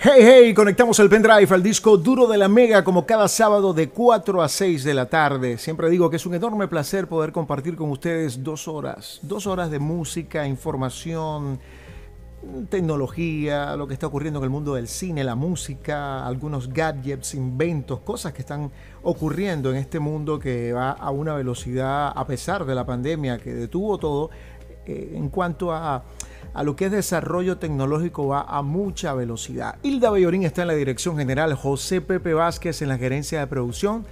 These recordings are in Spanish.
Hey, hey, conectamos el pendrive al disco duro de la Mega como cada sábado de 4 a 6 de la tarde. Siempre digo que es un enorme placer poder compartir con ustedes dos horas, dos horas de música, información, tecnología, lo que está ocurriendo en el mundo del cine, la música, algunos gadgets, inventos, cosas que están ocurriendo en este mundo que va a una velocidad, a pesar de la pandemia que detuvo todo, eh, en cuanto a a lo que es desarrollo tecnológico va a mucha velocidad. Hilda Bellorín está en la dirección general, José Pepe Vázquez en la gerencia de producción,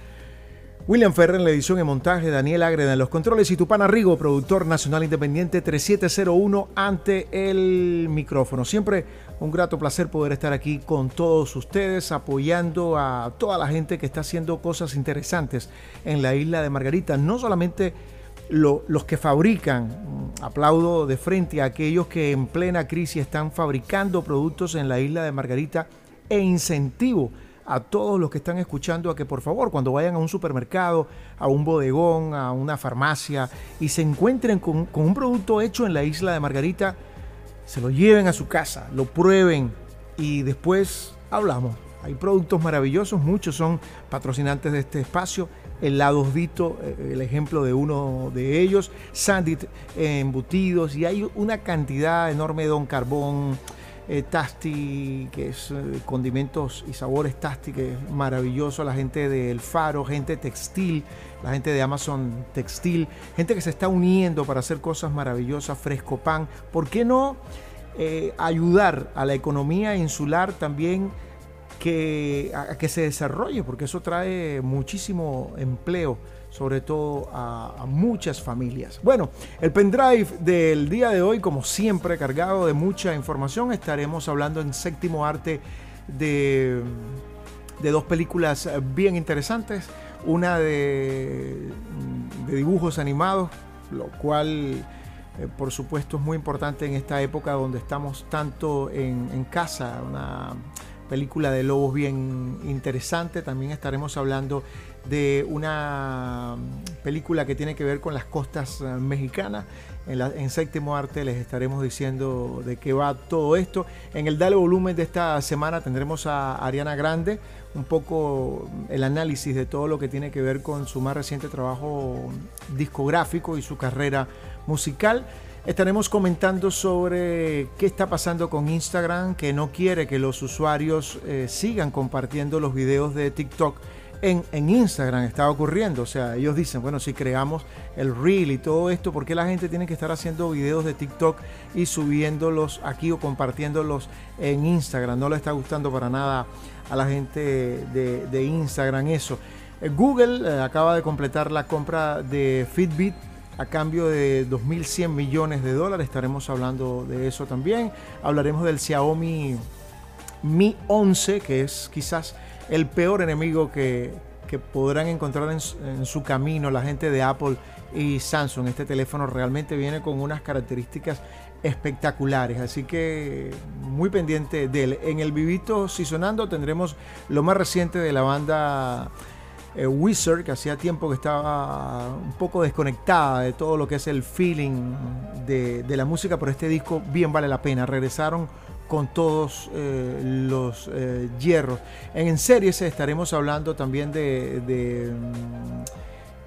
William Ferrer en la edición y montaje, Daniel Agreda en los controles y Tupana Rigo, productor nacional independiente 3701 ante el micrófono. Siempre un grato placer poder estar aquí con todos ustedes, apoyando a toda la gente que está haciendo cosas interesantes en la isla de Margarita, no solamente los que fabrican, mm, aplaudo de frente a aquellos que en plena crisis están fabricando productos en la isla de Margarita e incentivo a todos los que están escuchando a que por favor cuando vayan a un supermercado, a un bodegón, a una farmacia y se encuentren con, con un producto hecho en la isla de Margarita, se lo lleven a su casa, lo prueben y después hablamos. Hay productos maravillosos, muchos son patrocinantes de este espacio helados Vito, eh, el ejemplo de uno de ellos, Sandit embutidos. Y hay una cantidad enorme de Don Carbón, eh, que es eh, condimentos y sabores. Tasti, que es maravilloso, la gente del Faro, gente textil, la gente de Amazon Textil, gente que se está uniendo para hacer cosas maravillosas, Fresco Pan, ¿por qué no ayudar a la economía insular también? Que, se desarrolle, porque eso trae muchísimo empleo, sobre todo a, muchas familias. Bueno, el pendrive del día de hoy, como siempre, cargado de mucha información, estaremos hablando en séptimo arte de, de dos películas bien interesantes, una de, de dibujos animados, lo cual... Eh, por supuesto es muy importante en esta época donde estamos tanto en, casa, película de lobos bien interesante. También estaremos hablando de una película que tiene que ver con las costas eh, mexicanas. En, en, séptimo arte les estaremos diciendo de qué va todo esto. En el Dale Volumen de esta semana tendremos a Ariana Grande, un poco el análisis de todo lo que tiene que ver con su más reciente trabajo discográfico y su carrera musical. Estaremos comentando sobre qué está pasando con Instagram, que no quiere que los usuarios eh, sigan compartiendo los videos de TikTok en, Instagram. Está ocurriendo. O sea, ellos dicen, bueno, si creamos el reel y todo esto, ¿por qué la gente tiene que estar haciendo videos de TikTok y subiéndolos aquí o compartiéndolos en Instagram? No le está gustando para nada a la gente de, Instagram eso. Eh, Google eh, acaba de completar la compra de Fitbit a cambio de 2.100 millones de dólares. Estaremos hablando de eso también. Hablaremos del Xiaomi Mi 11, que es quizás el peor enemigo que, podrán encontrar en, su camino la gente de Apple y Samsung. Este teléfono realmente viene con unas características espectaculares, así que muy pendiente de él. En el Vivito Sonando tendremos lo más reciente de la banda eh, Wizard, que hacía tiempo que estaba un poco desconectada de todo lo que es el feeling de, la música, pero este disco bien vale la pena. Regresaron con todos eh, los eh, hierros. En, en series estaremos hablando también de,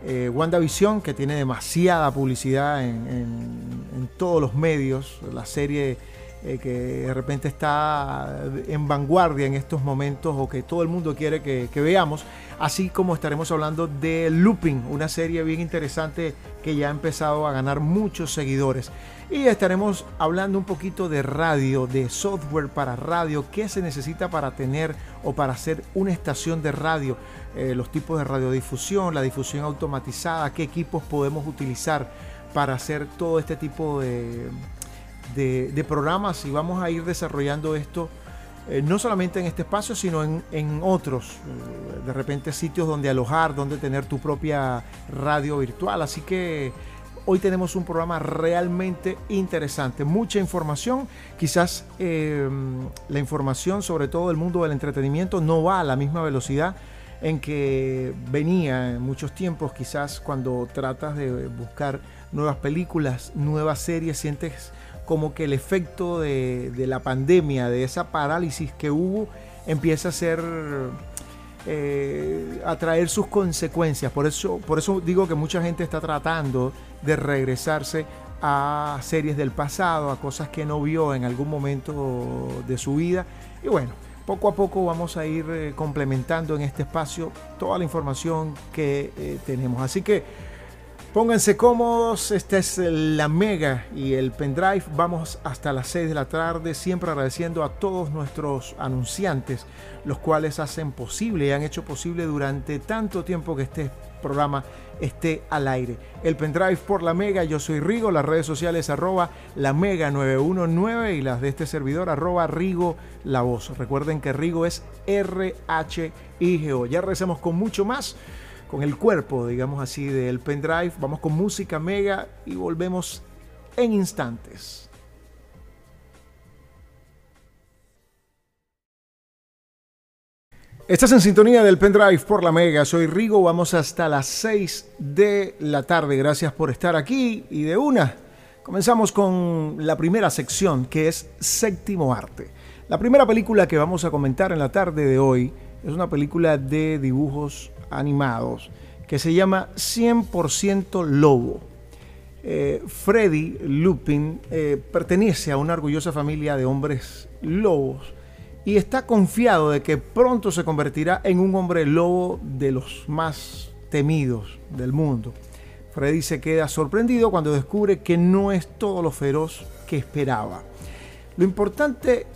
de WandaVision, que tiene demasiada publicidad en, todos los medios. La serie que de repente está en vanguardia en estos momentos o que todo el mundo quiere que, que veamos así como estaremos hablando de Looping, una serie bien interesante que ya ha empezado a ganar muchos seguidores. Y estaremos hablando un poquito de radio, de software para radio, qué se necesita para tener o para hacer una estación de radio, eh, los tipos de radiodifusión, la difusión automatizada, qué equipos podemos utilizar para hacer todo este tipo de, de programas y vamos a ir desarrollando esto eh, no solamente en este espacio, sino en, otros, eh, de repente sitios donde alojar, donde tener tu propia radio virtual. Así que hoy tenemos un programa realmente interesante, mucha información. Quizás em, la información sobre todo el mundo del entretenimiento no va a la misma velocidad en que venía en muchos tiempos, quizás cuando tratas de buscar nuevas películas, nuevas series, sientes como que el efecto de, la pandemia, de esa parálisis que hubo, empieza a ser eh, a traer sus consecuencias. Por eso, por eso digo que mucha gente está tratando de regresarse a series del pasado, a cosas que no vio en algún momento de su vida. Y bueno, poco a poco vamos a ir eh, complementando en este espacio toda la información que eh, tenemos. Así que pónganse cómodos, esta es la mega y el pendrive. Vamos hasta las 6 de la tarde, siempre agradeciendo a todos nuestros anunciantes, los cuales hacen posible y han hecho posible durante tanto tiempo que este programa esté al aire. El pendrive por la Mega, yo soy Rigo, las redes sociales arroba la Mega 919 y las de este servidor arroba Rigo la voz. Recuerden que Rigo es R-H-I-G-O. Ya recemos con mucho más, con el cuerpo, digamos así, del pendrive. Vamos con música Mega y volvemos en instantes. Estás en sintonía del pendrive por la Mega. Soy Rigo. Vamos hasta las 6 de la tarde. Gracias por estar aquí. Y de una, comenzamos con la primera sección que es Séptimo Arte. La primera película que vamos a comentar en la tarde de hoy es una película de dibujos animados que se llama 100% Lobo. Eh, Freddy Lupin eh, pertenece a una orgullosa familia de hombres lobos y está confiado de que pronto se convertirá en un hombre lobo de los más temidos del mundo. Freddy se queda sorprendido cuando descubre que no es todo lo feroz que esperaba. Lo importante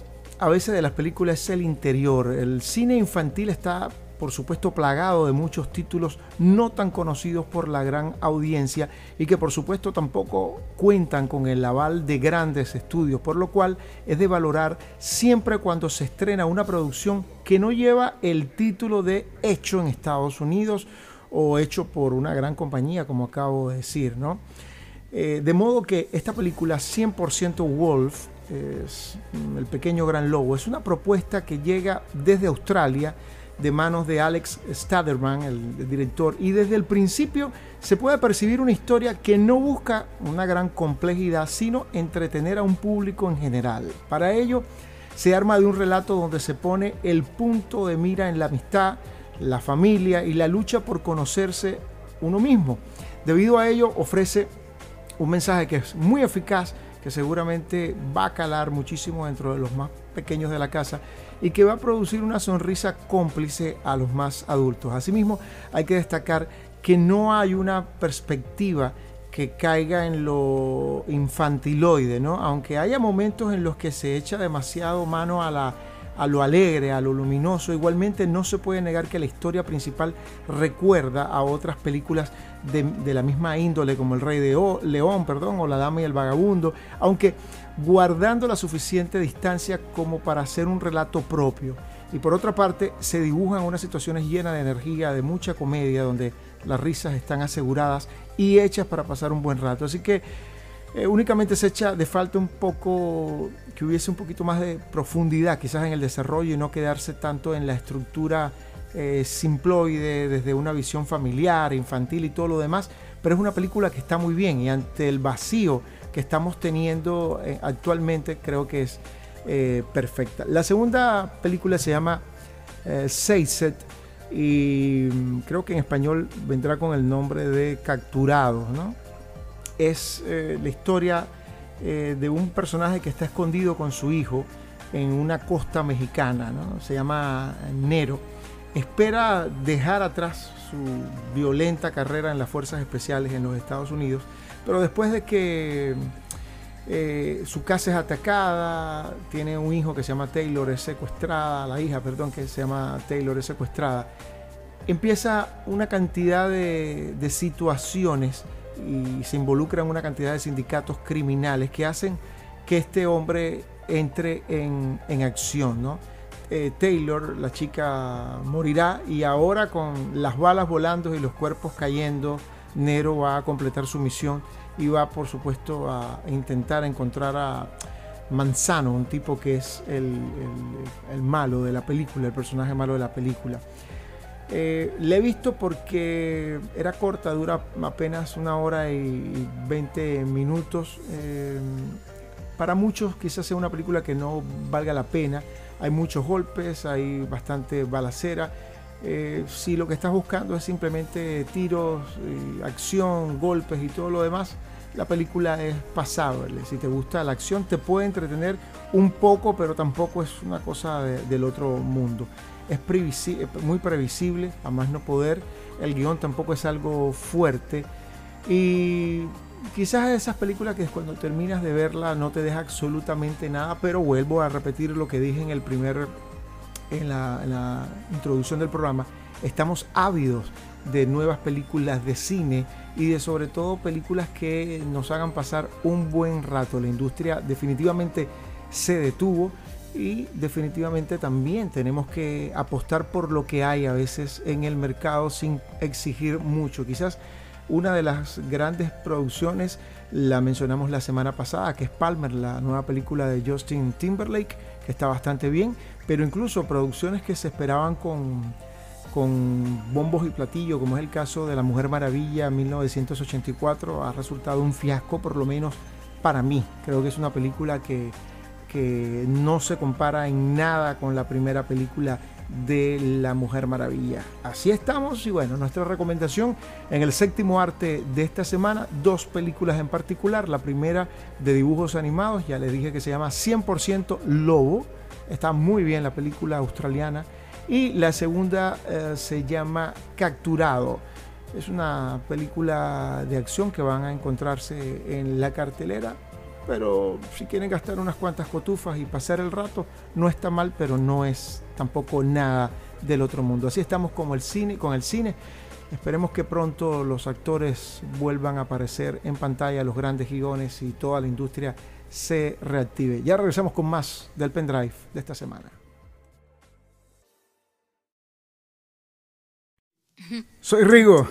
a veces de las películas es el interior. El cine infantil está por supuesto plagado de muchos títulos no tan conocidos por la gran audiencia y que por supuesto tampoco cuentan con el aval de grandes estudios, por lo cual es de valorar siempre cuando se estrena una producción que no lleva el título de hecho en Estados Unidos o hecho por una gran compañía, como acabo de decir, ¿no? Eh, de modo que esta película 100% Wolf, es El pequeño gran lobo, es una propuesta que llega desde Australia, de manos de Alex Staderman, el, director, y desde el principio se puede percibir una historia que no busca una gran complejidad, sino entretener a un público en general. Para ello, se arma de un relato donde se pone el punto de mira en la amistad, la familia y la lucha por conocerse uno mismo. Debido a ello, ofrece un mensaje que es muy eficaz, que seguramente va a calar muchísimo dentro de los más pequeños de la casa y que va a producir una sonrisa cómplice a los más adultos. Asimismo, hay que destacar que no hay una perspectiva que caiga en lo infantiloide, ¿no? Aunque haya momentos en los que se echa demasiado mano a la a lo alegre, a lo luminoso. Igualmente no se puede negar que la historia principal recuerda a otras películas de, la misma índole como El Rey de León perdón, o La Dama y el Vagabundo, aunque guardando la suficiente distancia como para hacer un relato propio. Y por otra parte, se dibujan unas situaciones llenas de energía, de mucha comedia, donde las risas están aseguradas y hechas para pasar un buen rato. Así que eh, únicamente se echa de falta un poco, que hubiese un poquito más de profundidad quizás en el desarrollo y no quedarse tanto en la estructura eh, simploide desde una visión familiar, infantil y todo lo demás, pero es una película que está muy bien y ante el vacío que estamos teniendo eh, actualmente creo que es perfecta. La segunda película se llama Seiset y mm, creo que en español vendrá con el nombre de Capturados, ¿no? es eh, la historia eh, de un personaje que está escondido con su hijo en una costa mexicana, se llama Nero. Espera dejar atrás su violenta carrera en las fuerzas especiales en los Estados Unidos, pero después de que eh, su casa es atacada, tiene un hijo que se llama Taylor, es secuestrada, la hija, perdón, que se llama Taylor, es secuestrada, empieza una cantidad de, situaciones y se involucran una cantidad de sindicatos criminales que hacen que este hombre entre en, acción. ¿no? Eh, Taylor, la chica, morirá y ahora con las balas volando y los cuerpos cayendo, Nero va a completar su misión y va por supuesto a intentar encontrar a Manzano, un tipo que es el, malo de la película, el personaje malo de la película. Eh, le he visto porque era corta, dura apenas una hora y 20 minutos. Eh, para muchos quizás sea una película que no valga la pena. Hay muchos golpes, hay bastante balacera. Eh, si lo que estás buscando es simplemente tiros, acción, golpes y todo lo demás, la película es pasable. Si te gusta la acción, te puede entretener un poco, pero tampoco es una cosa del otro mundo. Es muy previsible, a más no poder. El guion tampoco es algo fuerte. Y quizás esas películas que cuando terminas de verla no te deja absolutamente nada, pero vuelvo a repetir lo que dije en el primer, en la introducción del programa. Estamos ávidos de nuevas películas de cine y de sobre todo películas que nos hagan pasar un buen rato. La industria definitivamente se detuvo y definitivamente también tenemos que apostar por lo que hay a veces en el mercado sin exigir mucho. Quizás una de las grandes producciones la mencionamos la semana pasada, que es Palmer, la nueva película de Justin Timberlake, que está bastante bien, pero incluso producciones que se esperaban con con bombos y platillos, como es el caso de La Mujer Maravilla 1984, ha resultado un fiasco, por lo menos para mí. Creo que es una película que, que no se compara en nada con la primera película de La Mujer Maravilla. Así estamos y bueno, nuestra recomendación en el séptimo arte de esta semana, dos películas en particular. La primera de dibujos animados, ya les dije que se llama 100% Lobo. Está muy bien la película australiana y la segunda eh, se llama Capturado. Es una película de acción que van a encontrarse en la cartelera, pero si quieren gastar unas cuantas cotufas y pasar el rato, no está mal, pero no es tampoco nada del otro mundo. Así estamos como el cine, con el cine. Esperemos que pronto los actores vuelvan a aparecer en pantalla, los grandes gigones y toda la industria se reactive. Ya regresamos con más del pendrive de esta semana. Soy Rigo.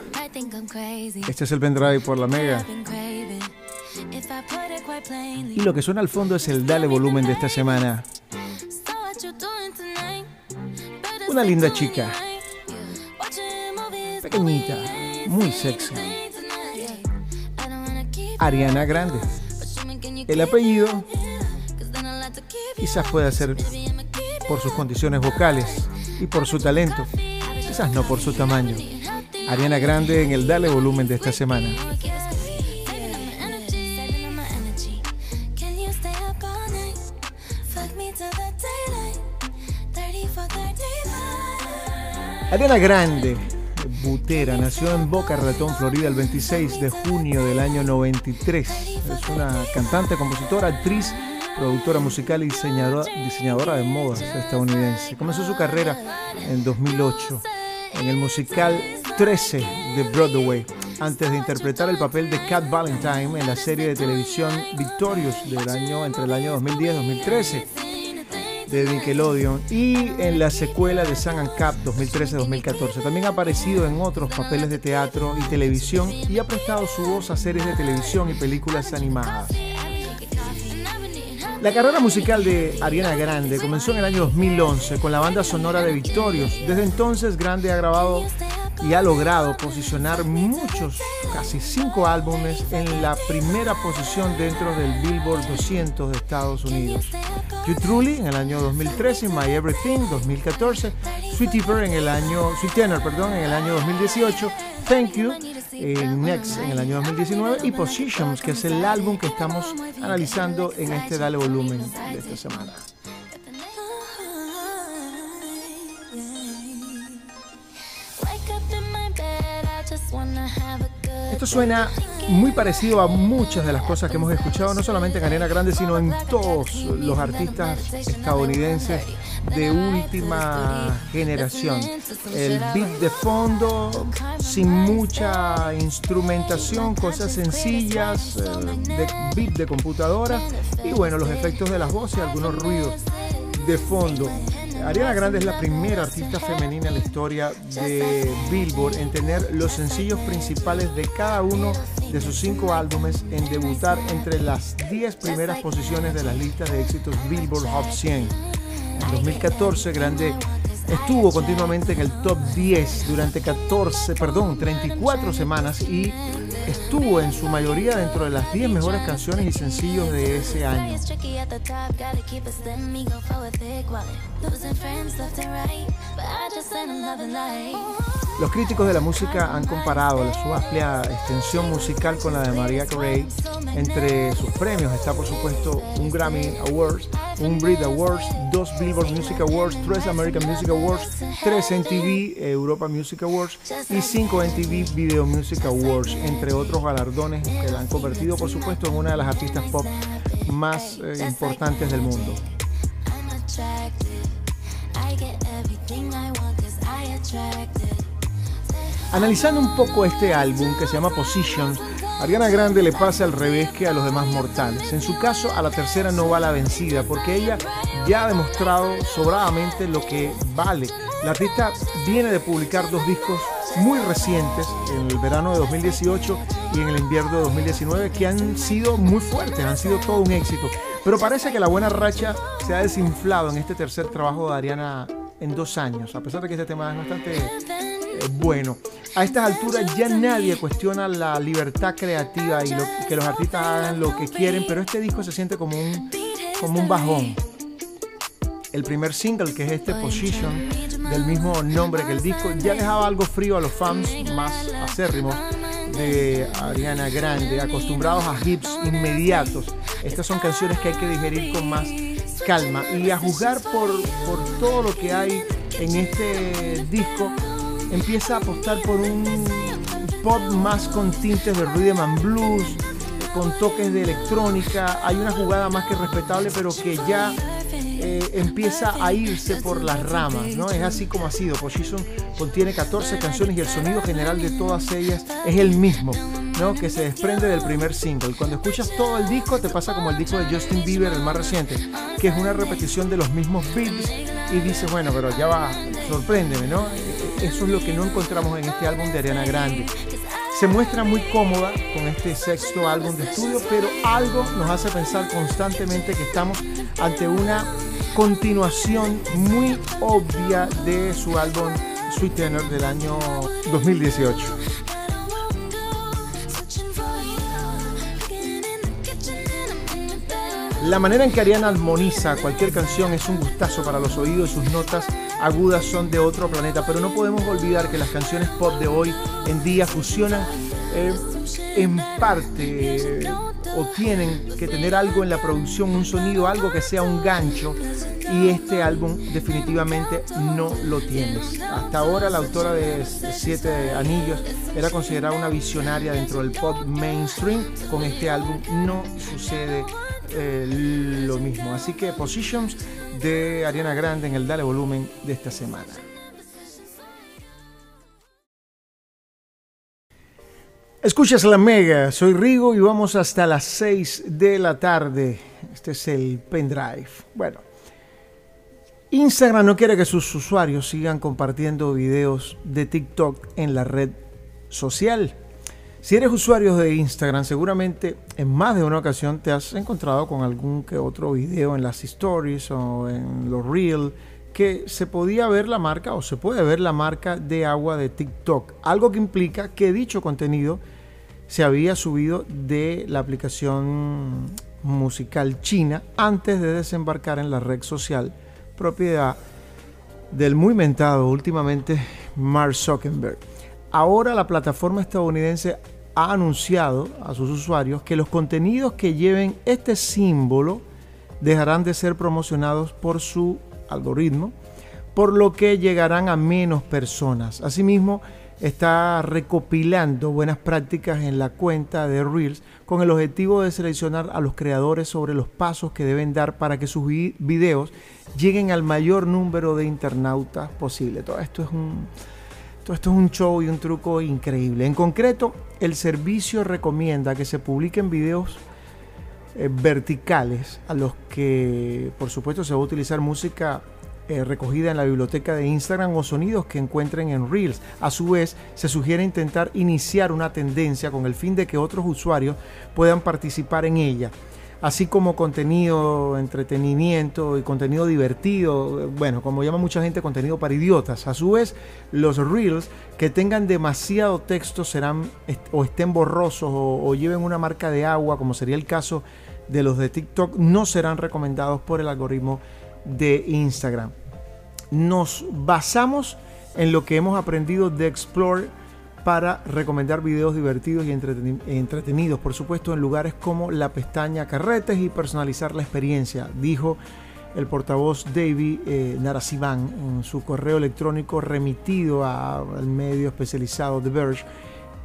Este es el pendrive por la Mega. Y lo que suena al fondo es el Dale Volumen de esta semana. Una linda chica. Pequeñita. Muy sexy. Ariana Grande. El apellido quizás pueda ser por sus condiciones vocales y por su talento quizás no por su tamaño. Ariana Grande en el Dale Volumen de esta semana. Ariana Grande, Butera, nació en Boca Ratón, Florida, el 26 de junio del año 93. Es una cantante, compositora, actriz, productora musical y diseñadora, diseñadora de modas estadounidense. Comenzó su carrera en 2008 en el musical 13 de Broadway, antes de interpretar el papel de Cat Valentine en la serie de televisión Victorious del año, entre el año 2010 y 2013 de Nickelodeon y en la secuela de Sun and Cap 2013-2014. También ha aparecido en otros papeles de teatro y televisión y ha prestado su voz a series de televisión y películas animadas. La carrera musical de Ariana Grande comenzó en el año 2011 con la banda sonora de Victorious. Desde entonces Grande ha grabado y ha logrado posicionar muchos, casi cinco álbumes en la primera posición dentro del Billboard 200 de Estados Unidos. You Truly en el año 2013, My Everything 2014, Sweet en el año, Sweet Tenor, perdón, en el año 2018, Thank You en Next en el año 2019 y Positions, que es el álbum que estamos analizando en este Dale Volumen de esta semana. Esto suena muy parecido a muchas de las cosas que hemos escuchado, no solamente en Arena Grande, sino en todos los artistas estadounidenses de última generación. El beat de fondo, sin mucha instrumentación, cosas sencillas, eh, de beat de computadora y bueno, los efectos de las voces algunos ruidos de fondo. Ariana Grande es la primera artista femenina en la historia de Billboard en tener los sencillos principales de cada uno de sus cinco álbumes en debutar entre las 10 primeras posiciones de las listas de éxitos Billboard Hot 100. En 2014, Grande estuvo continuamente en el top 10 durante 14, perdón, 34 semanas y estuvo en su mayoría dentro de las 10 mejores canciones y sencillos de ese año. Los críticos de la música han comparado su amplia extensión musical con la de Maria Carey. Entre sus premios está por supuesto un Grammy Awards, un Brit Awards, dos Billboard Music Awards, tres American Music Awards, tres MTV Europa Music Awards y cinco MTV Video Music Awards, entre otros galardones que la han convertido por supuesto en una de las artistas pop más eh, importantes del mundo. Analizando un poco este álbum que se llama Positions, Ariana Grande le pasa al revés que a los demás mortales. En su caso, a la tercera no va la vencida, porque ella ya ha demostrado sobradamente lo que vale. La artista viene de publicar dos discos muy recientes, en el verano de 2018 y en el invierno de 2019, que han sido muy fuertes, han sido todo un éxito. Pero parece que la buena racha se ha desinflado en este tercer trabajo de Ariana en dos años, a pesar de que este tema es bastante bueno. A estas alturas ya nadie cuestiona la libertad creativa y lo, que los artistas hagan lo que quieren, pero este disco se siente como un, como un bajón. El primer single, que es este Position, del mismo nombre que el disco, ya dejaba algo frío a los fans más acérrimos de Ariana Grande, acostumbrados a hits inmediatos. Estas son canciones que hay que digerir con más calma y a juzgar por, por todo lo que hay en este disco empieza a apostar por un pop más con tintes de rhythm blues, con toques de electrónica. Hay una jugada más que respetable, pero que ya eh, empieza a irse por las ramas, ¿no? Es así como ha sido. Position contiene 14 canciones y el sonido general de todas ellas es el mismo, ¿no? Que se desprende del primer single. Cuando escuchas todo el disco te pasa como el disco de Justin Bieber, el más reciente, que es una repetición de los mismos beats y dices, bueno, pero ya va, sorpréndeme, ¿no? Eso es lo que no encontramos en este álbum de Ariana Grande. Se muestra muy cómoda con este sexto álbum de estudio, pero algo nos hace pensar constantemente que estamos ante una continuación muy obvia de su álbum Sweet Tenor del año 2018. La manera en que Ariana armoniza cualquier canción es un gustazo para los oídos y sus notas agudas son de otro planeta, pero no podemos olvidar que las canciones pop de hoy en día fusionan eh, en parte o tienen que tener algo en la producción, un sonido, algo que sea un gancho y este álbum definitivamente no lo tiene. Hasta ahora la autora de Siete Anillos era considerada una visionaria dentro del pop mainstream, con este álbum no sucede eh, lo mismo. Así que Positions de Ariana Grande en el Dale Volumen de esta semana. Escuchas la Mega, soy Rigo y vamos hasta las 6 de la tarde. Este es el pendrive. Bueno, Instagram no quiere que sus usuarios sigan compartiendo videos de TikTok en la red social. Si eres usuario de Instagram, seguramente en más de una ocasión te has encontrado con algún que otro video en las stories o en los reels que se podía ver la marca o se puede ver la marca de agua de TikTok. Algo que implica que dicho contenido se había subido de la aplicación musical china antes de desembarcar en la red social propiedad del muy mentado últimamente Mark Zuckerberg. Ahora la plataforma estadounidense ha anunciado a sus usuarios que los contenidos que lleven este símbolo dejarán de ser promocionados por su algoritmo, por lo que llegarán a menos personas. Asimismo, está recopilando buenas prácticas en la cuenta de Reels con el objetivo de seleccionar a los creadores sobre los pasos que deben dar para que sus videos lleguen al mayor número de internautas posible. Todo esto es un esto es un show y un truco increíble. En concreto, el servicio recomienda que se publiquen videos eh, verticales a los que, por supuesto, se va a utilizar música eh, recogida en la biblioteca de Instagram o sonidos que encuentren en Reels. A su vez, se sugiere intentar iniciar una tendencia con el fin de que otros usuarios puedan participar en ella. Así como contenido, entretenimiento y contenido divertido, bueno, como llama mucha gente, contenido para idiotas. A su vez, los reels que tengan demasiado texto serán o estén borrosos o, lleven una marca de agua, como sería el caso de los de TikTok, no serán recomendados por el algoritmo de Instagram. Nos basamos en lo que hemos aprendido de Explore para recomendar videos divertidos y entretenidos, por supuesto, en lugares como la pestaña Carretes y personalizar la experiencia, dijo el portavoz David eh, en su correo electrónico remitido al medio especializado The Verge.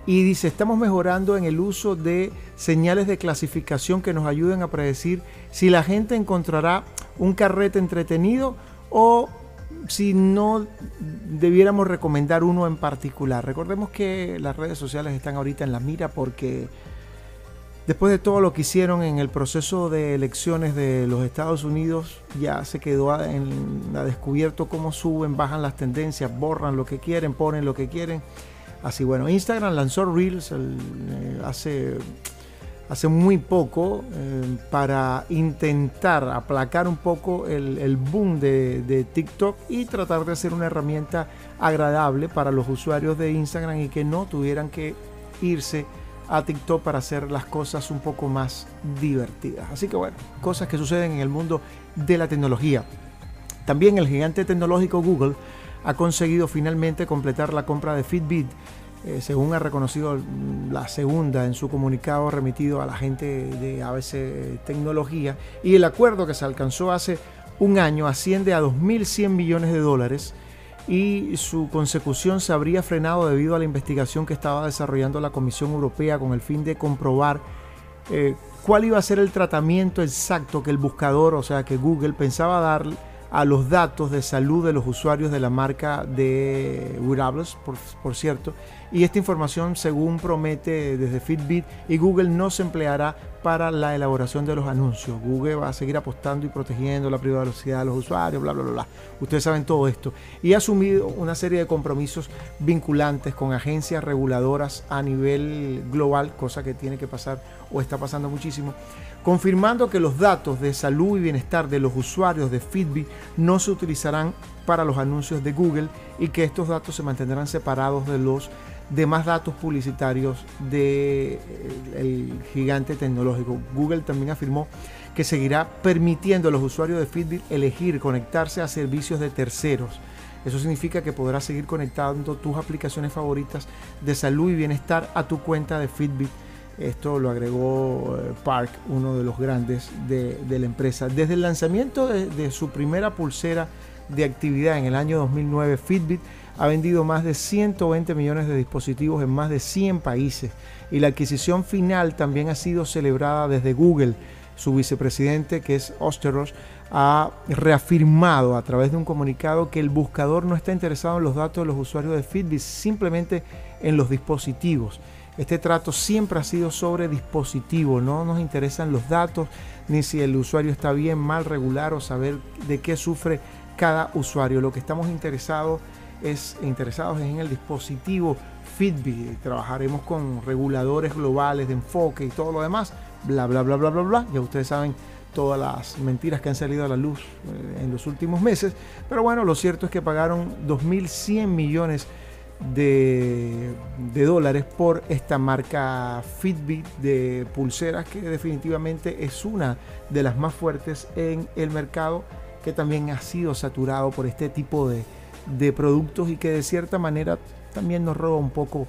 Y dice, estamos mejorando en el uso de señales de clasificación que nos ayuden a predecir si la gente encontrará un carrete entretenido o si no debiéramos recomendar uno en particular. Recordemos que las redes sociales están ahorita en la mira porque después de todo lo que hicieron en el proceso de elecciones de los Estados Unidos, ya se quedó en, a descubierto cómo suben, bajan las tendencias, borran lo que quieren, ponen lo que quieren. Así bueno, Instagram lanzó Reels eh, hace hace muy poco eh, para intentar aplacar un poco el, boom de, TikTok y tratar de hacer una herramienta agradable para los usuarios de Instagram y que no tuvieran que irse a TikTok para hacer las cosas un poco más divertidas. Así que bueno, cosas que suceden en el mundo de la tecnología. También el gigante tecnológico Google ha conseguido finalmente completar la compra de Fitbit eh, según ha reconocido la segunda en su comunicado remitido a la gente de ABC Tecnología, y el acuerdo que se alcanzó hace un año asciende a 2.100 millones de dólares y su consecución se habría frenado debido a la investigación que estaba desarrollando la Comisión Europea con el fin de comprobar eh, cuál iba a ser el tratamiento exacto que el buscador, o sea, que Google pensaba dar a los datos de salud de los usuarios de la marca de wearables, por cierto, y esta información, según promete desde Fitbit y Google, no se empleará para la elaboración de los anuncios. Google va a seguir apostando y protegiendo la privacidad de los usuarios, bla, bla, bla, bla. Ustedes saben todo esto. Y ha asumido una serie de compromisos vinculantes con agencias reguladoras a nivel global, cosa que tiene que pasar o está pasando muchísimo, confirmando que los datos de salud y bienestar de los usuarios de Fitbit no se utilizarán para los anuncios de Google y que estos datos se mantendrán separados de los de más datos publicitarios del de, gigante tecnológico. Google también afirmó que seguirá permitiendo a los usuarios de Fitbit elegir conectarse a servicios de terceros. Eso significa que podrás seguir conectando tus aplicaciones favoritas de salud y bienestar a tu cuenta de Fitbit. Esto lo agregó eh, Park, uno de los grandes de, la empresa. Desde el lanzamiento de, de su primera pulsera de actividad en el año 2009, Fitbit ha vendido más de 120 millones de dispositivos en más de 100 países y la adquisición final también ha sido celebrada desde Google. Su vicepresidente, que es Osteros, ha reafirmado a través de un comunicado que el buscador no está interesado en los datos de los usuarios de Fitbit, simplemente en los dispositivos. Este trato siempre ha sido sobre dispositivo, no nos interesan los datos, ni si el usuario está bien, mal, regular o saber de qué sufre cada usuario. Lo que estamos interesados es interesados en el dispositivo Fitbit. Trabajaremos con reguladores globales de enfoque y todo lo demás. Bla, bla, bla, bla, bla, bla. Ya ustedes saben todas las mentiras que han salido a la luz eh, en los últimos meses. Pero bueno, lo cierto es que pagaron 2.100 millones de, dólares por esta marca Fitbit de pulseras que definitivamente es una de las más fuertes en el mercado que también ha sido saturado por este tipo de, de productos y que de cierta manera también nos roba un poco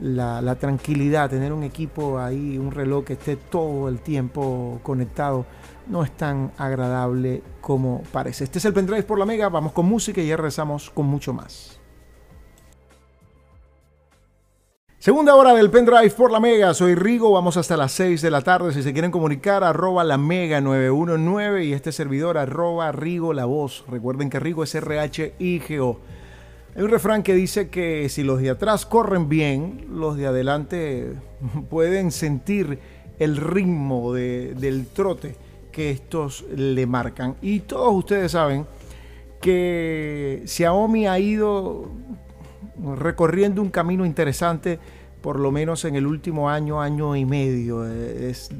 la, tranquilidad, tener un equipo ahí, un reloj que esté todo el tiempo conectado, no es tan agradable como parece. Este es el Pendrive por la Mega, vamos con música y ya regresamos con mucho más. Segunda hora del pendrive por la Mega, soy Rigo, vamos hasta las 6 de la tarde. Si se quieren comunicar, arroba la Mega 919 y este servidor arroba Rigo la voz. Recuerden que Rigo es R-H-I-G-O. Hay un refrán que dice que si los de atrás corren bien, los de adelante pueden sentir el ritmo del trote que estos le marcan. Y todos ustedes saben que Xiaomi ha ido recorriendo un camino interesante por lo menos en el último año, año y medio. Eh, es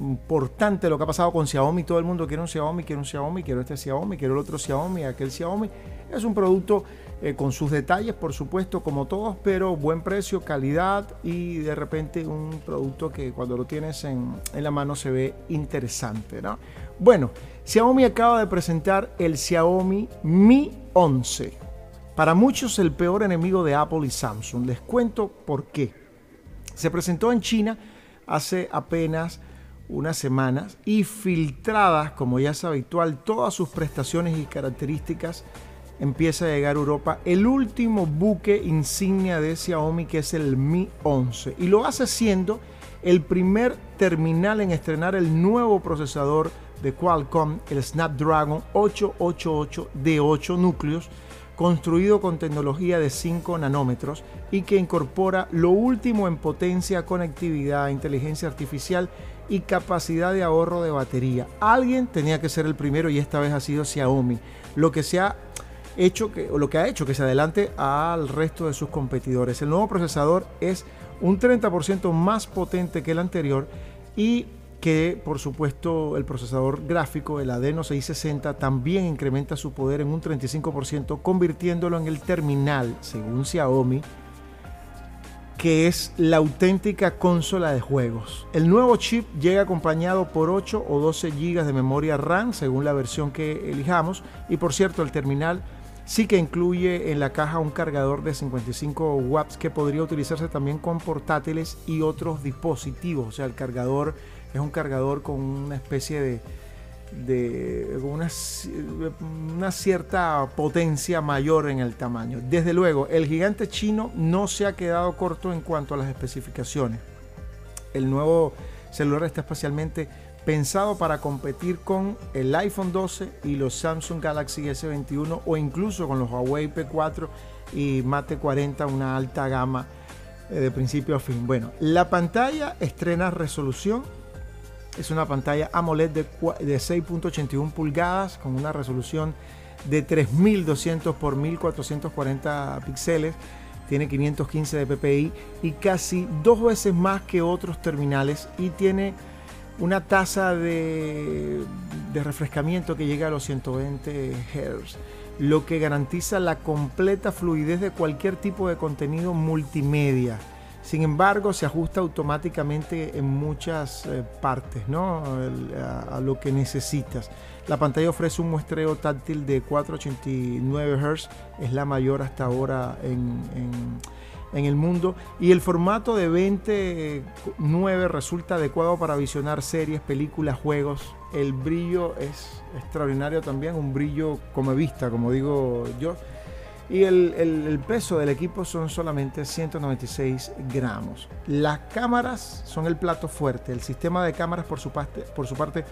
importante lo que ha pasado con Xiaomi. Todo el mundo quiere un Xiaomi, quiere un Xiaomi, quiero este Xiaomi, quiero el otro Xiaomi, aquel Xiaomi. Es un producto eh, con sus detalles, por supuesto, como todos, pero buen precio, calidad y de repente un producto que cuando lo tienes en, en la mano se ve interesante. ¿no? Bueno, Xiaomi acaba de presentar el Xiaomi Mi 11 para muchos el peor enemigo de Apple y Samsung. Les cuento por qué. Se presentó en China hace apenas unas semanas y filtradas, como ya es habitual, todas sus prestaciones y características, empieza a llegar a Europa el último buque insignia de Xiaomi que es el Mi 11 y lo hace siendo el primer terminal en estrenar el nuevo procesador de Qualcomm, el Snapdragon 888 de 8 núcleos construido con tecnología de 5 nanómetros y que incorpora lo último en potencia, conectividad, inteligencia artificial y capacidad de ahorro de batería. Alguien tenía que ser el primero y esta vez ha sido Xiaomi, lo que se ha hecho que, lo que ha hecho que se adelante al resto de sus competidores. El nuevo procesador es un 30% más potente que el anterior y que por supuesto el procesador gráfico, el Adeno 660, también incrementa su poder en un 35%, convirtiéndolo en el terminal, según Xiaomi, que es la auténtica consola de juegos. El nuevo chip llega acompañado por 8 o 12 GB de memoria RAM, según la versión que elijamos, y por cierto el terminal sí que incluye en la caja un cargador de 55 watts que podría utilizarse también con portátiles y otros dispositivos, o sea, el cargador es un cargador con una especie de, de una, una, cierta potencia mayor en el tamaño. Desde luego, el gigante chino no se ha quedado corto en cuanto a las especificaciones. El nuevo celular está especialmente pensado para competir con el iPhone 12 y los Samsung Galaxy S21 o incluso con los Huawei P4 y Mate 40, una alta gama eh, de principio a fin. Bueno, la pantalla estrena resolución es una pantalla AMOLED de, 6.81 pulgadas con una resolución de 3200 por 1440 píxeles. Tiene 515 de ppi y casi dos veces más que otros terminales y tiene una tasa de, de refrescamiento que llega a los 120 Hz, lo que garantiza la completa fluidez de cualquier tipo de contenido multimedia. Sin embargo, se ajusta automáticamente en muchas eh, partes ¿no? a, lo que necesitas. La pantalla ofrece un muestreo táctil de 489 Hz, es la mayor hasta ahora en, en el mundo. Y el formato de 29 resulta adecuado para visionar series, películas, juegos. El brillo es extraordinario también, un brillo como vista, como digo yo y el, peso del equipo son solamente 196 gramos. Las cámaras son el plato fuerte. El sistema de cámaras por su parte, por su parte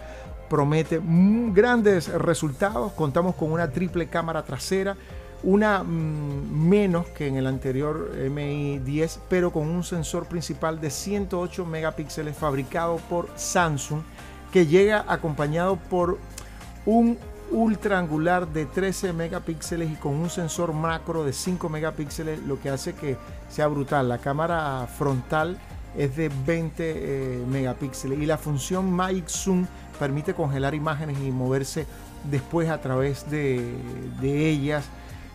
promete grandes resultados. Contamos con una triple cámara trasera, una mm, menos que en el anterior MI 10, pero con un sensor principal de 108 megapíxeles fabricado por Samsung que llega acompañado por un ultra angular de 13 megapíxeles y con un sensor macro de 5 megapíxeles, lo que hace que sea brutal. La cámara frontal es de 20 eh, megapíxeles y la función Magic Zoom permite congelar imágenes y moverse después a través de, ellas.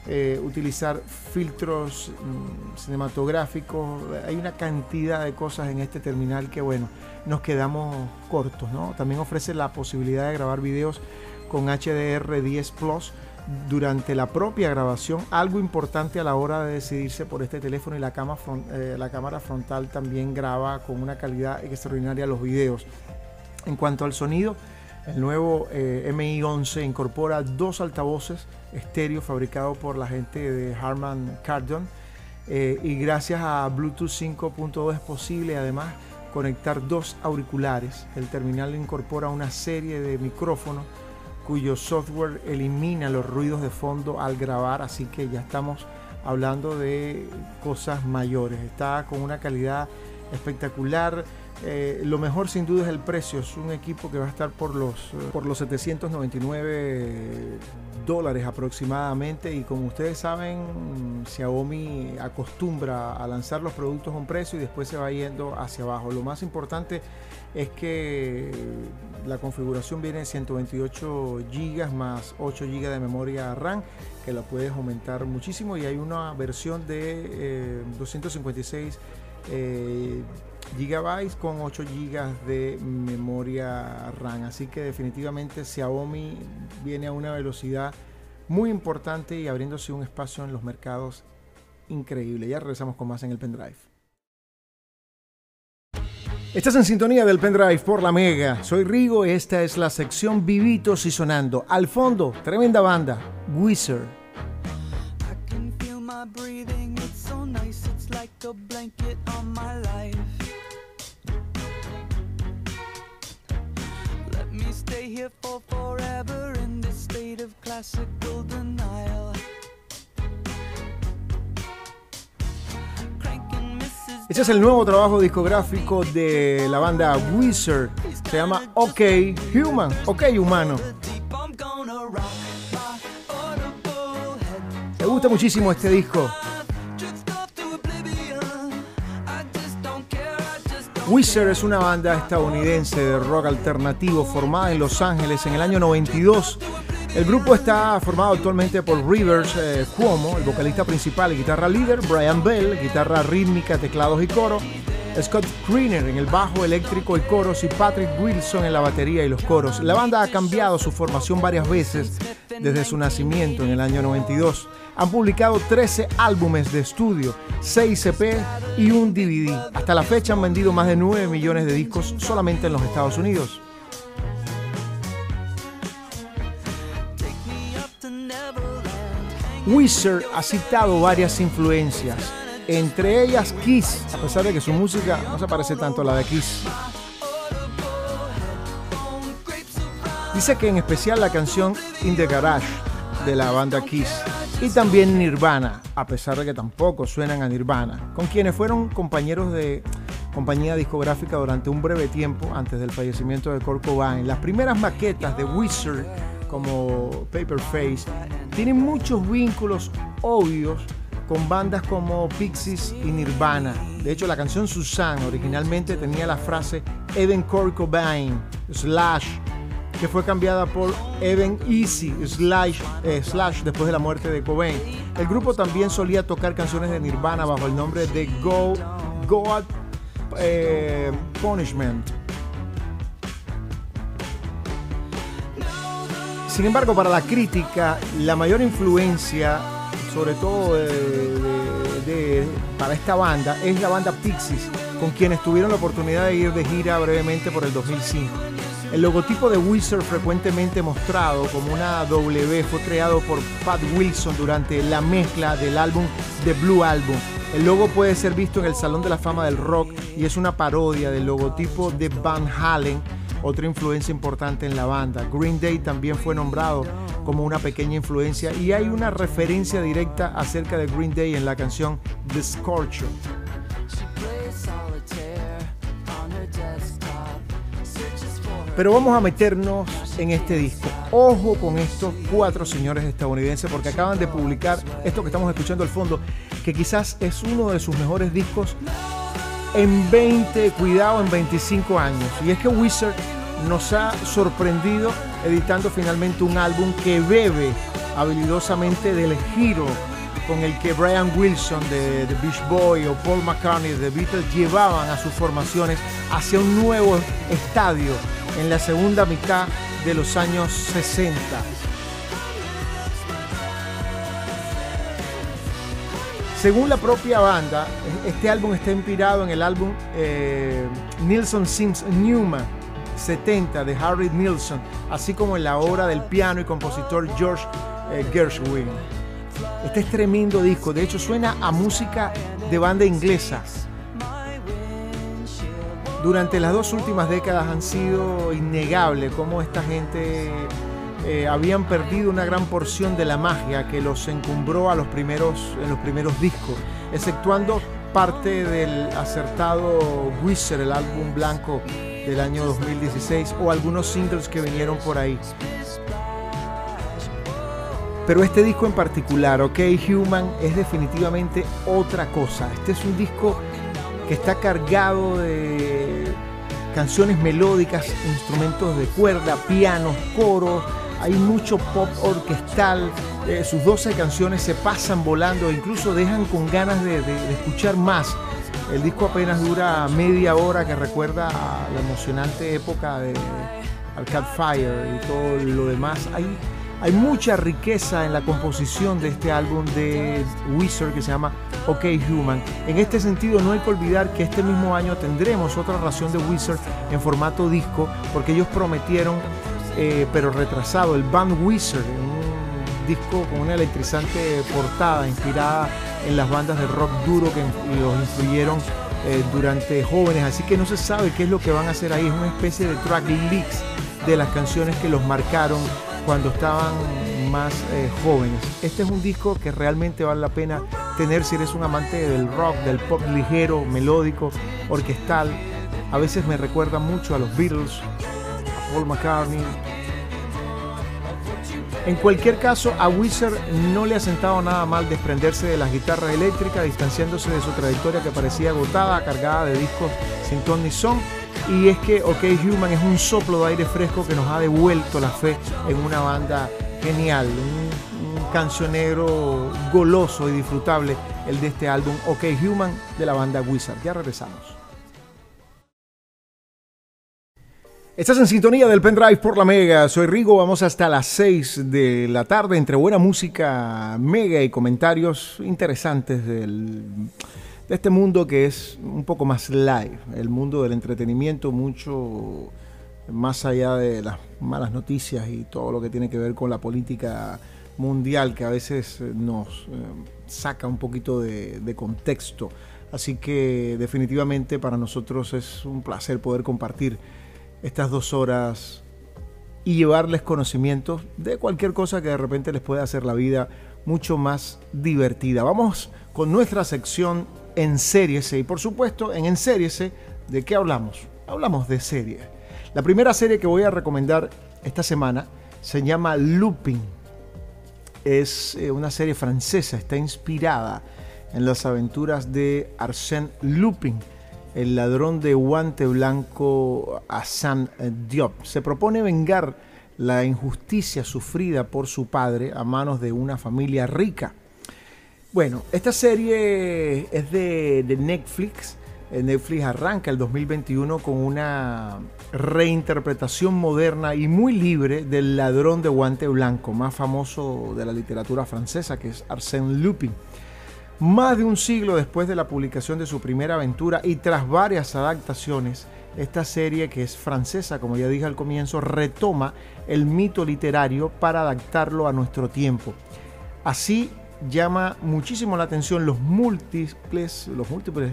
Eh, utilizar filtros mm, cinematográficos, hay una cantidad de cosas en este terminal que bueno, nos quedamos cortos, ¿no? También ofrece la posibilidad de grabar videos con HDR10 Plus durante la propia grabación, algo importante a la hora de decidirse por este teléfono y la, eh, cámara frontal también graba con una calidad extraordinaria los videos. En cuanto al sonido, el nuevo eh, MI11 incorpora dos altavoces estéreo fabricados por la gente de Harman Kardon eh, y gracias a Bluetooth 5.2 es posible además conectar dos auriculares. El terminal incorpora una serie de micrófonos cuyo software elimina los ruidos de fondo al grabar, así que ya estamos hablando de cosas mayores. Está con una calidad espectacular, Eh, lo mejor sin duda es el precio. Es un equipo que va a estar por los, por los 799 dólares aproximadamente. Y como ustedes saben, Xiaomi acostumbra a lanzar los productos a un precio y después se va yendo hacia abajo. Lo más importante es que la configuración viene en 128 GB más 8 GB de memoria RAM que la puedes aumentar muchísimo y hay una versión de 256 eh, gigabytes con 8 GB de memoria RAM. Así que definitivamente Xiaomi viene a una velocidad muy importante y abriéndose un espacio en los mercados increíble. Ya regresamos con más en el pendrive. Estás en sintonía del pendrive por la Mega. Soy Rigo y esta es la sección Vivitos y Sonando. Al fondo, tremenda banda, Wizard. here for forever in this state of classical denial. Este es el nuevo trabajo discográfico de la banda Wizard. Se llama OK Human, OK Humano. Me gusta muchísimo este disco. Wizard es una banda estadounidense de rock alternativo formada en Los Ángeles en el año 92. El grupo está formado actualmente por Rivers eh, Cuomo, el vocalista principal y guitarra líder, Brian Bell, guitarra rítmica, teclados y coro, Scott Greener en el bajo eléctrico y coros y Patrick Wilson en la batería y los coros. La banda ha cambiado su formación varias veces desde su nacimiento en el año 92. Han publicado 13 álbumes de estudio, 6 EP y un DVD. Hasta la fecha han vendido más de 9 millones de discos solamente en los Estados Unidos. Wizard ha citado varias influencias, entre ellas Kiss, a pesar de que su música no se parece tanto a la de Kiss. Dice que en especial la canción In the Garage de la banda Kiss y también Nirvana, a pesar de que tampoco suenan a Nirvana, con quienes fueron compañeros de compañía discográfica durante un breve tiempo antes del fallecimiento de Kurt Cobain. Las primeras maquetas de Wizard como Paperface tienen muchos vínculos obvios con bandas como Pixies y Nirvana. De hecho, la canción Susan originalmente tenía la frase Evan Kurt Cobain slash que fue cambiada por Evan Easy slash, eh, slash después de la muerte de Cobain. El grupo también solía tocar canciones de Nirvana bajo el nombre de Go God eh, Punishment. Sin embargo, para la crítica, la mayor influencia, sobre todo para esta banda, es la banda Pixies, con quienes tuvieron la oportunidad de ir de gira brevemente por el 2005. El logotipo de Wizard frecuentemente mostrado como una W fue creado por Pat Wilson durante la mezcla del álbum The Blue Album. El logo puede ser visto en el Salón de la Fama del Rock y es una parodia del logotipo de Van Halen, otra influencia importante en la banda. Green Day también fue nombrado como una pequeña influencia y hay una referencia directa acerca de Green Day en la canción The Scorcher. Pero vamos a meternos en este disco. Ojo con estos cuatro señores estadounidenses porque acaban de publicar esto que estamos escuchando al fondo, que quizás es uno de sus mejores discos en 20, cuidado, en 25 años. Y es que Wizard nos ha sorprendido editando finalmente un álbum que bebe habilidosamente del giro con el que Brian Wilson de The Beach Boy o Paul McCartney de The Beatles llevaban a sus formaciones hacia un nuevo estadio en la segunda mitad de los años 60. Según la propia banda, este álbum está inspirado en el álbum eh, Nilsson Sims Newman 70 de Harry Nilsson, así como en la obra del piano y compositor George eh, Gershwin. Este es tremendo disco, de hecho suena a música de banda inglesa, durante las dos últimas décadas han sido innegable cómo esta gente eh, habían perdido una gran porción de la magia que los encumbró a los primeros, en los primeros discos, exceptuando parte del acertado Wizard, el álbum blanco del año 2016, o algunos singles que vinieron por ahí. Pero este disco en particular, OK Human, es definitivamente otra cosa. Este es un disco que está cargado de canciones melódicas, instrumentos de cuerda, pianos, coros, hay mucho pop orquestal, eh, sus 12 canciones se pasan volando, incluso dejan con ganas de, escuchar más. El disco apenas dura media hora que recuerda a la emocionante época de Arcade Fire y todo lo demás. Hay, hay mucha riqueza en la composición de este álbum de Wizard que se llama OK Human. En este sentido, no hay que olvidar que este mismo año tendremos otra ración de Wizard en formato disco, porque ellos prometieron eh, pero retrasado, el Band Wizard, un disco con una electrizante portada inspirada en las bandas de rock duro que los influyeron eh, durante jóvenes, así que no se sabe qué es lo que van a hacer ahí, es una especie de track leaks de las canciones que los marcaron cuando estaban más eh, jóvenes. Este es un disco que realmente vale la pena tener si eres un amante del rock, del pop ligero, melódico, orquestal. A veces me recuerda mucho a los Beatles, Paul McCartney. En cualquier caso, a Wizard no le ha sentado nada mal desprenderse de las guitarras eléctricas, distanciándose de su trayectoria que parecía agotada, cargada de discos sin ton ni son. Y es que OK Human es un soplo de aire fresco que nos ha devuelto la fe en una banda genial, un, un cancionero goloso y disfrutable, el de este álbum OK Human de la banda Wizard. Ya regresamos. Estás en sintonía del pendrive por la Mega. Soy Rigo. Vamos hasta las 6 de la tarde entre buena música, Mega y comentarios interesantes de este mundo que es un poco más live. El mundo del entretenimiento, mucho más allá de las malas noticias y todo lo que tiene que ver con la política mundial que a veces nos eh, saca un poquito de contexto. Así que definitivamente para nosotros es un placer poder compartir estas dos horas y llevarles conocimientos de cualquier cosa que de repente les pueda hacer la vida mucho más divertida. Vamos con nuestra sección en series y por supuesto en en series ¿de qué hablamos? Hablamos de series. La primera serie que voy a recomendar esta semana se llama Looping. Es eh, una serie francesa, está inspirada en las aventuras de Arsène Lupin el ladrón de guante blanco Hassan Diop. Se propone vengar la injusticia sufrida por su padre a manos de una familia rica. Bueno, esta serie es de, Netflix. Eh, Netflix arranca el 2021 con una reinterpretación moderna y muy libre del ladrón de guante blanco, más famoso de la literatura francesa, que es Arsène Lupin. Más de un siglo después de la publicación de su primera aventura y tras varias adaptaciones, esta serie, que es francesa, como ya dije al comienzo, retoma el mito literario para adaptarlo a nuestro tiempo. Así llama muchísimo la atención los múltiples, los múltiples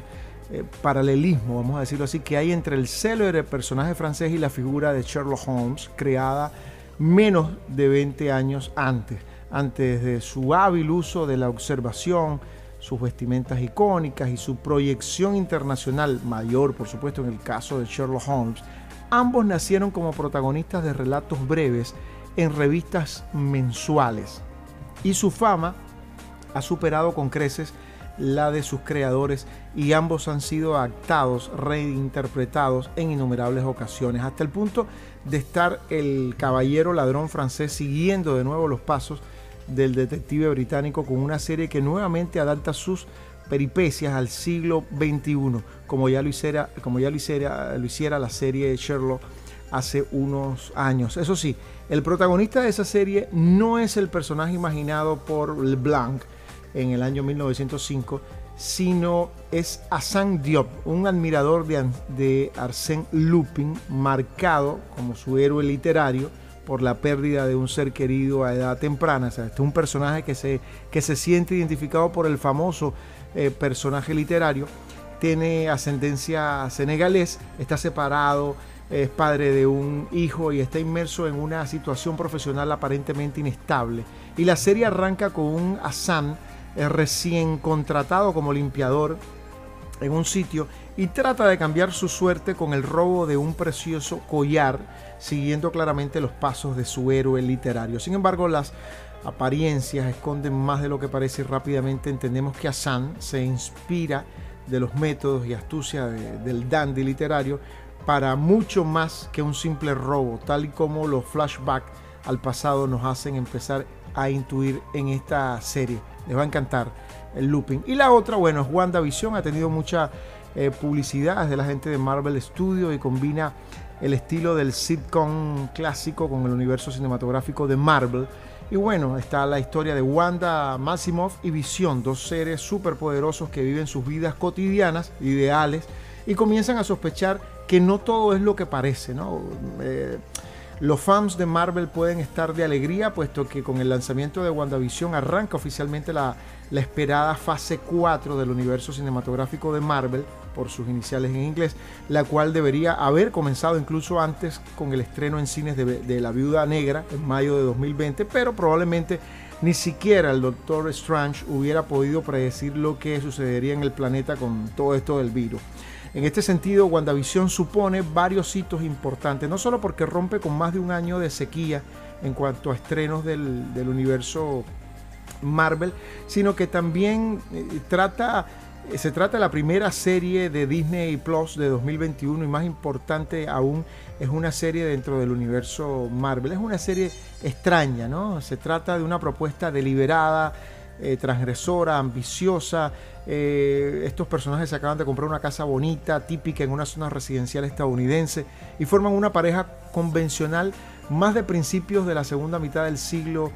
eh, paralelismos, vamos a decirlo así, que hay entre el célebre personaje francés y la figura de Sherlock Holmes, creada menos de 20 años antes, antes de su hábil uso de la observación, sus vestimentas icónicas y su proyección internacional mayor, por supuesto, en el caso de Sherlock Holmes, ambos nacieron como protagonistas de relatos breves en revistas mensuales. Y su fama ha superado con creces la de sus creadores y ambos han sido actados, reinterpretados en innumerables ocasiones, hasta el punto de estar el caballero ladrón francés siguiendo de nuevo los pasos del detective británico con una serie que nuevamente adapta sus peripecias al siglo XXI, como ya lo hiciera, como ya lo hiciera, lo hiciera la serie Sherlock hace unos años. Eso sí, el protagonista de esa serie no es el personaje imaginado por Leblanc en el año 1905, sino es Hassan Diop, un admirador de, de Arsène Lupin, marcado como su héroe literario por la pérdida de un ser querido a edad temprana. este es un personaje que se, que se siente identificado por el famoso eh, personaje literario. Tiene ascendencia senegalés, está separado, es padre de un hijo y está inmerso en una situación profesional aparentemente inestable. Y la serie arranca con un Hassan eh, recién contratado como limpiador en un sitio y trata de cambiar su suerte con el robo de un precioso collar, siguiendo claramente los pasos de su héroe literario. Sin embargo, las apariencias esconden más de lo que parece y rápidamente entendemos que Hassan se inspira de los métodos y astucia del dandy literario para mucho más que un simple robo, tal y como los flashbacks al pasado nos hacen empezar a intuir en esta serie. Les va a encantar el looping. Y la otra, bueno, es WandaVision, ha tenido mucha eh, publicidad, de la gente de Marvel Studios y combina el estilo del sitcom clásico con el universo cinematográfico de Marvel. Y bueno, está la historia de Wanda Maximoff y Visión, dos seres superpoderosos que viven sus vidas cotidianas, ideales, y comienzan a sospechar que no todo es lo que parece, ¿no? Eh, los fans de Marvel pueden estar de alegría, puesto que con el lanzamiento de WandaVision arranca oficialmente la, esperada fase 4 del universo cinematográfico de Marvel, por sus iniciales en inglés, la cual debería haber comenzado incluso antes con el estreno en cines de, La Viuda Negra en mayo de 2020, pero probablemente ni siquiera el Doctor Strange hubiera podido predecir lo que sucedería en el planeta con todo esto del virus. En este sentido, WandaVision supone varios hitos importantes, no solo porque rompe con más de un año de sequía en cuanto a estrenos del, universo Marvel, sino que también eh, trata se trata de la primera serie de Disney Plus de 2021 y más importante aún es una serie dentro del universo Marvel. Es una serie extraña, ¿no? Se trata de una propuesta deliberada, eh, transgresora, ambiciosa, eh, estos personajes se acaban de comprar una casa bonita, típica en una zona residencial estadounidense, y forman una pareja convencional más de principios de la segunda mitad del siglo.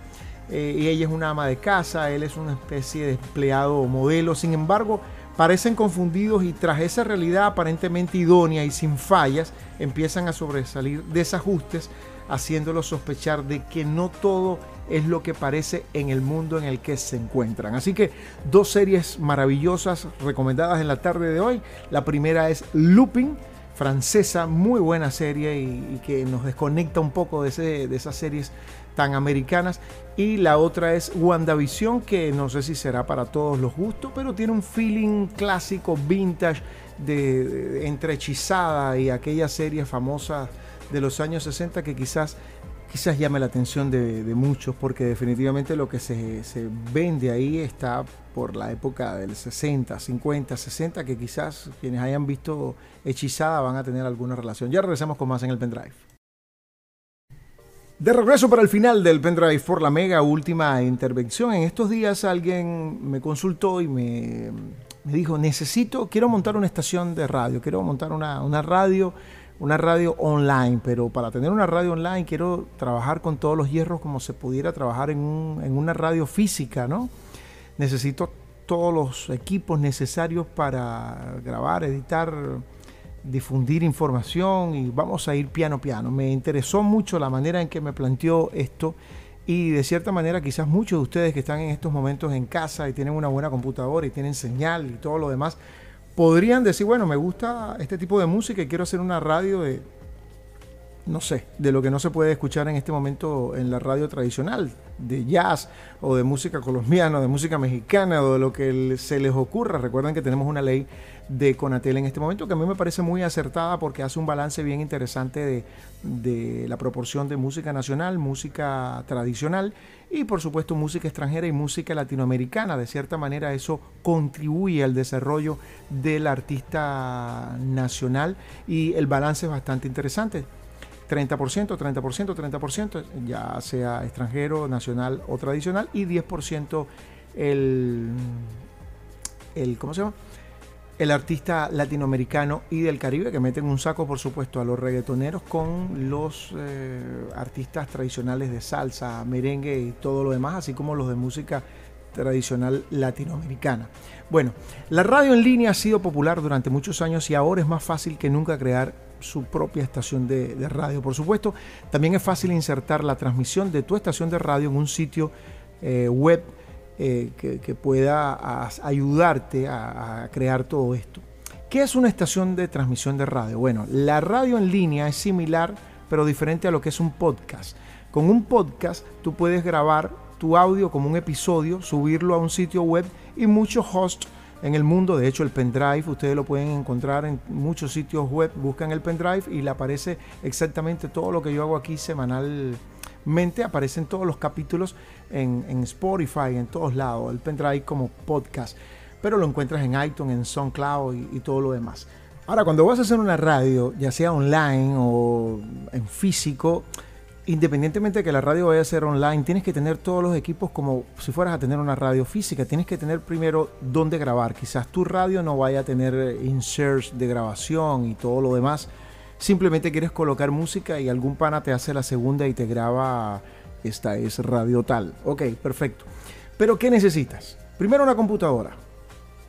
Eh, y ella es una ama de casa, él es una especie de empleado modelo. Sin embargo, parecen confundidos y tras esa realidad aparentemente idónea y sin fallas, empiezan a sobresalir desajustes, haciéndolos sospechar de que no todo es lo que parece en el mundo en el que se encuentran. Así que dos series maravillosas recomendadas en la tarde de hoy. La primera es Looping, francesa, muy buena serie y, que nos desconecta un poco de, de esas series tan americanas. Y la otra es WandaVision, que no sé si será para todos los gustos, pero tiene un feeling clásico, vintage, de, de entre hechizada y aquella serie famosa de los años 60 que quizás quizás llame la atención de, muchos porque definitivamente lo que se, vende ahí está por la época del 60, 50, 60, que quizás quienes hayan visto hechizada van a tener alguna relación. Ya regresamos con más en el pendrive. De regreso para el final del pendrive por la mega última intervención. En estos días alguien me consultó y me, dijo, necesito, quiero montar una estación de radio, quiero montar una, una radio una radio online, pero para tener una radio online quiero trabajar con todos los hierros como se pudiera trabajar en, una radio física, ¿no? Necesito todos los equipos necesarios para grabar, editar, difundir información y vamos a ir piano piano. Me interesó mucho la manera en que me planteó esto y de cierta manera quizás muchos de ustedes que están en estos momentos en casa y tienen una buena computadora y tienen señal y todo lo demás, podrían decir, bueno, me gusta este tipo de música y quiero hacer una radio de, no sé, de lo que no se puede escuchar en este momento en la radio tradicional, de jazz o de música colombiana, de música mexicana o de lo que se les ocurra. Recuerden que tenemos una ley de Conatel en este momento que a mí me parece muy acertada porque hace un balance bien interesante de, la proporción de música nacional, música tradicional y por supuesto música extranjera y música latinoamericana. De cierta manera eso contribuye al desarrollo del artista nacional y el balance es bastante interesante. 30%, 30%, 30%, ya sea extranjero, nacional o tradicional, y 10% el, el, ¿cómo se llama? El artista latinoamericano y del Caribe, que meten un saco, por supuesto, a los reggaetoneros con los eh, artistas tradicionales de salsa, merengue y todo lo demás, así como los de música tradicional latinoamericana. Bueno, la radio en línea ha sido popular durante muchos años y ahora es más fácil que nunca crear su propia estación de, radio. Por supuesto, también es fácil insertar la transmisión de tu estación de radio en un sitio eh, web eh, que, pueda ayudarte a, a crear todo esto. ¿Qué es una estación de transmisión de radio? Bueno, la radio en línea es similar, pero diferente a lo que es un podcast. Con un podcast tú puedes grabar tu audio como un episodio, subirlo a un sitio web y muchos hosts en el mundo. De hecho, el pendrive ustedes lo pueden encontrar en muchos sitios web. Buscan el pendrive y le aparece exactamente todo lo que yo hago aquí semanalmente. Aparecen todos los capítulos en, Spotify, en todos lados. El pendrive como podcast. Pero lo encuentras en iTunes, en SoundCloud y, y todo lo demás. Ahora, cuando vas a hacer una radio, ya sea online o en físico, independientemente de que la radio vaya a ser online, tienes que tener todos los equipos como si fueras a tener una radio física. Tienes que tener primero dónde grabar. Quizás tu radio no vaya a tener eh, inserts de grabación y todo lo demás. Simplemente quieres colocar música y algún pana te hace la segunda y te graba. Esta es radio tal. Ok, perfecto. Pero ¿qué necesitas? Primero una computadora.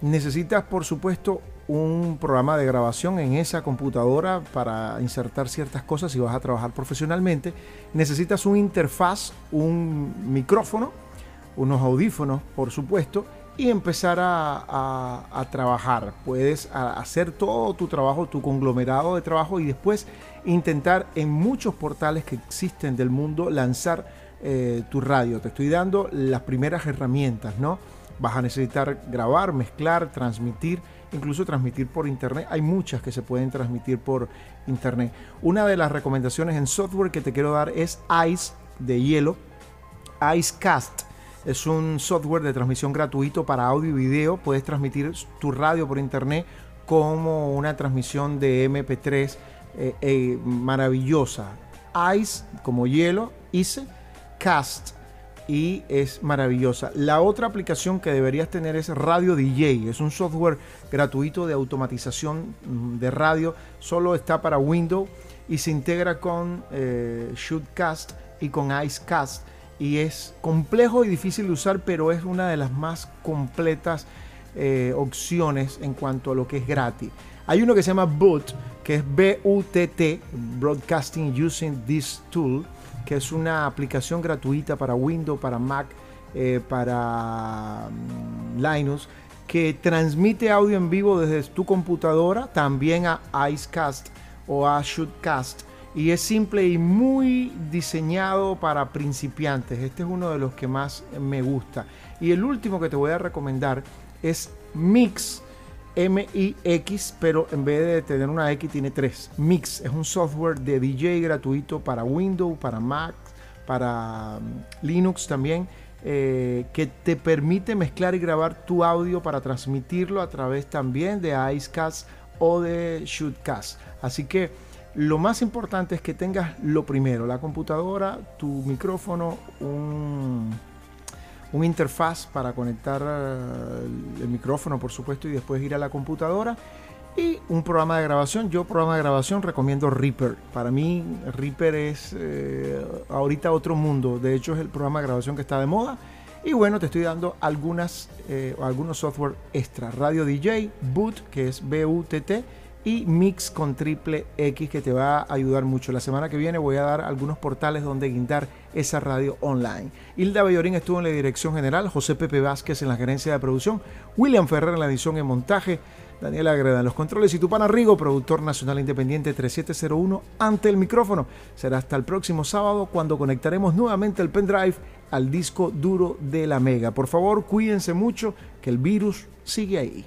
Necesitas, por supuesto, un programa de grabación en esa computadora para insertar ciertas cosas si vas a trabajar profesionalmente. Necesitas un interfaz, un micrófono, unos audífonos, por supuesto, y empezar a, trabajar. Puedes hacer todo tu trabajo, tu conglomerado de trabajo y después intentar en muchos portales que existen del mundo lanzar eh, tu radio. Te estoy dando las primeras herramientas, ¿no? Vas a necesitar grabar, mezclar, transmitir incluso transmitir por internet. Hay muchas que se pueden transmitir por internet. Una de las recomendaciones en software que te quiero dar es Ice de hielo. Icecast es un software de transmisión gratuito para audio y video. Puedes transmitir tu radio por internet como una transmisión de MP3 eh, eh, maravillosa. Ice como hielo, Ice Cast y es maravillosa. La otra aplicación que deberías tener es Radio DJ. Es un software gratuito de automatización mm, de radio. Solo está para Windows y se integra con eh, Shootcast y con Icecast. Y es complejo y difícil de usar, pero es una de las más completas eh, opciones en cuanto a lo que es gratis. Hay uno que se llama Boot, que es B-U-T-T, Broadcasting Using This Tool que es una aplicación gratuita para Windows, para Mac, eh, para mm, Linux, que transmite audio en vivo desde tu computadora, también a Icecast o a Shootcast. Y es simple y muy diseñado para principiantes. Este es uno de los que más me gusta. Y el último que te voy a recomendar es Mix MIX, pero en vez de tener una X tiene tres. Mix es un software de DJ gratuito para Windows, para Mac, para mm, Linux también, eh, que te permite mezclar y grabar tu audio para transmitirlo a través también de Icecast o de Shootcast. Así que lo más importante es que tengas lo primero, la computadora, tu micrófono, un un interfaz para conectar eh, el micrófono, por supuesto, y después ir a la computadora. Y un programa de grabación. Yo programa de grabación recomiendo Reaper. Para mí Reaper es eh, ahorita otro mundo. De hecho es el programa de grabación que está de moda. Y bueno, te estoy dando algunas, eh, algunos software extra. Radio DJ, Boot, que es B-U-T-T y Mix con triple X que te va a ayudar mucho. La semana que viene voy a dar algunos portales donde guindar esa radio online. Hilda Bellorín estuvo en la dirección general, José Pepe Vázquez en la gerencia de producción, William Ferrer en la edición y montaje, Daniel Agreda en los controles y Tupana Rigo, productor nacional independiente 3701, ante el micrófono. Será hasta el próximo sábado cuando conectaremos nuevamente el pendrive al disco duro de la Mega. Por favor, cuídense mucho, que el virus sigue ahí.